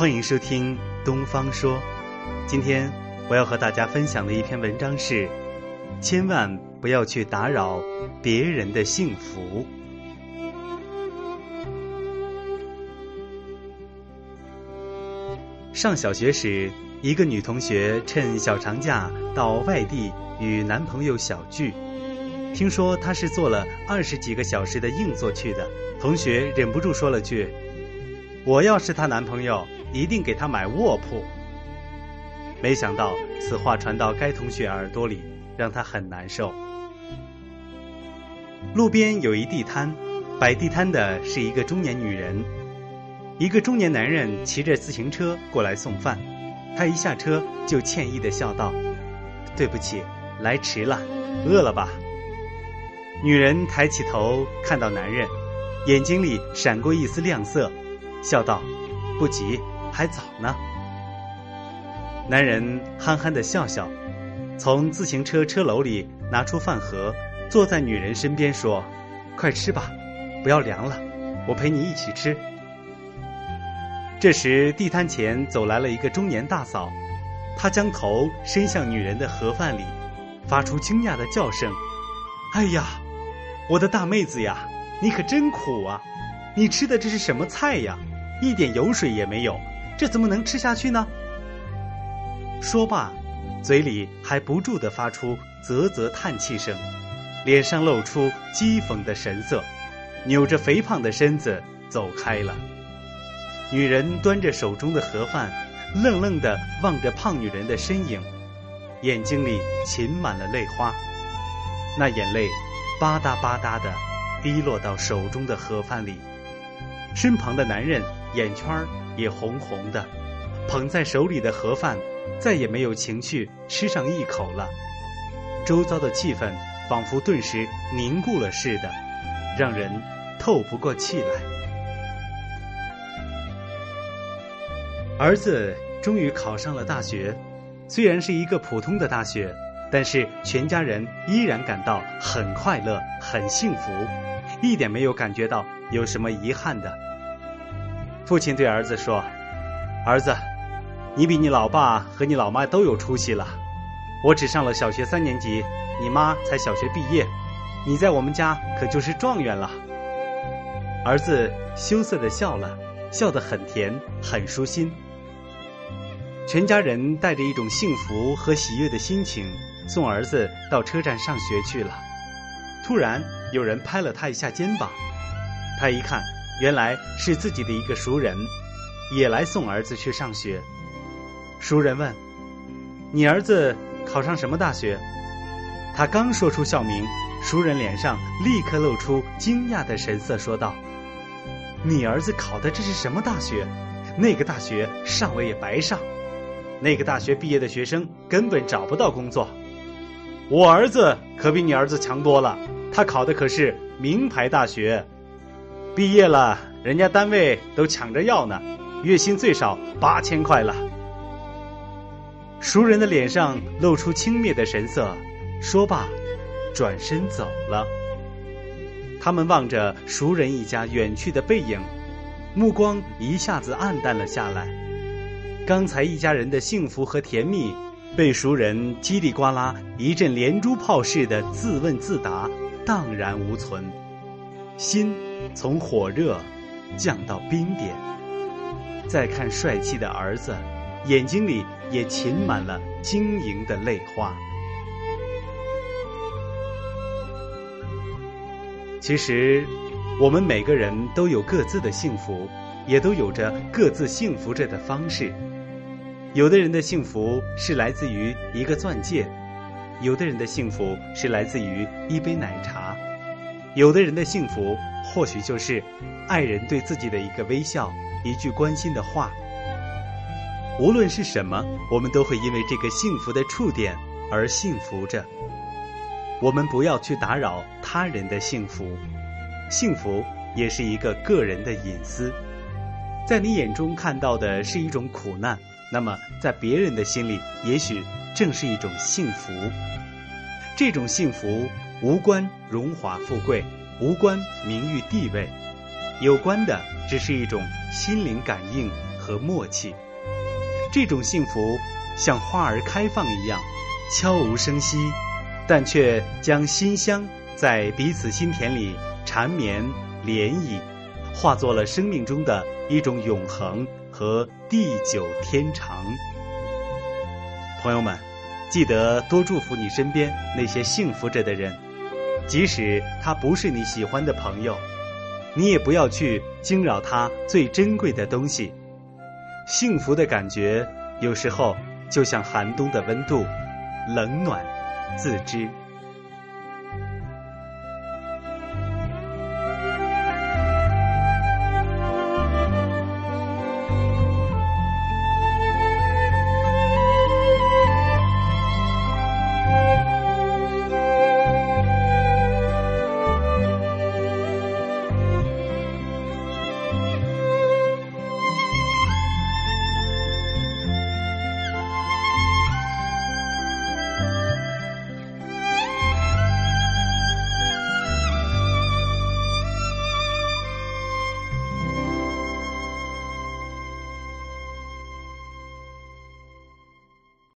欢迎收听《东方说》。今天我要和大家分享的一篇文章是：千万不要去打扰别人的幸福。上小学时，一个女同学趁小长假到外地与男朋友小聚。听说她是坐了二十几个小时的硬座去的，同学忍不住说了句：“我要是她男朋友，一定给他买卧铺。”没想到此话传到该同学耳朵里，让他很难受。路边有一地摊，摆地摊的是一个中年女人。一个中年男人骑着自行车过来送饭，他一下车就歉意的笑道：“对不起，来迟了，饿了吧？”女人抬起头看到男人，眼睛里闪过一丝亮色，笑道：“不急，还早呢。”男人憨憨的笑笑，从自行车车篓里拿出饭盒，坐在女人身边说：“快吃吧，不要凉了，我陪你一起吃。”这时，地摊前走来了一个中年大嫂，她将头伸向女人的盒饭里，发出惊讶的叫声：“哎呀，我的大妹子呀，你可真苦啊！你吃的这是什么菜呀？一点油水也没有，这怎么能吃下去呢？”说罢，嘴里还不住的发出啧啧叹气声，脸上露出讥讽的神色，扭着肥胖的身子走开了。女人端着手中的盒饭，愣愣的望着胖女人的身影，眼睛里噙满了泪花。那眼泪吧嗒吧嗒的滴落到手中的盒饭里。身旁的男人眼圈也红红的，捧在手里的盒饭再也没有情趣吃上一口了。周遭的气氛仿佛顿时凝固了似的，让人透不过气来。儿子终于考上了大学，虽然是一个普通的大学，但是全家人依然感到很快乐、很幸福，一点没有感觉到有什么遗憾的。父亲对儿子说：“儿子，你比你老爸和你老妈都有出息了。我只上了小学三年级，你妈才小学毕业，你在我们家可就是状元了。”儿子羞涩的笑了，笑得很甜，很舒心。全家人带着一种幸福和喜悦的心情，送儿子到车站上学去了。突然，有人拍了他一下肩膀，他一看，原来是自己的一个熟人，也来送儿子去上学。熟人问：“你儿子考上什么大学？”他刚说出校名，熟人脸上立刻露出惊讶的神色，说道：“你儿子考的这是什么大学？那个大学上了也白上。”那个大学毕业的学生根本找不到工作，我儿子可比你儿子强多了，他考的可是名牌大学，毕业了人家单位都抢着要呢，月薪最少八千块了。熟人的脸上露出轻蔑的神色，说罢，转身走了。他们望着熟人一家远去的背影，目光一下子暗淡了下来。刚才一家人的幸福和甜蜜，被熟人叽里呱啦一阵连珠炮似的自问自答，荡然无存。心从火热降到冰点。再看帅气的儿子，眼睛里也噙满了晶莹的泪花。其实，我们每个人都有各自的幸福，也都有着各自幸福着的方式。有的人的幸福是来自于一个钻戒，有的人的幸福是来自于一杯奶茶，有的人的幸福或许就是爱人对自己的一个微笑，一句关心的话。无论是什么，我们都会因为这个幸福的触点而幸福着。我们不要去打扰他人的幸福，幸福也是一个个人的隐私。在你眼中看到的是一种苦难。那么，在别人的心里，也许正是一种幸福。这种幸福无关荣华富贵，无关名誉地位，有关的只是一种心灵感应和默契。这种幸福像花儿开放一样，悄无声息，但却将馨香在彼此心田里缠绵涟漪，化作了生命中的一种永恒和地久天长。朋友们，记得多祝福你身边那些幸福着的人，即使他不是你喜欢的朋友，你也不要去惊扰他最珍贵的东西。幸福的感觉，有时候就像寒冬的温度，冷暖自知。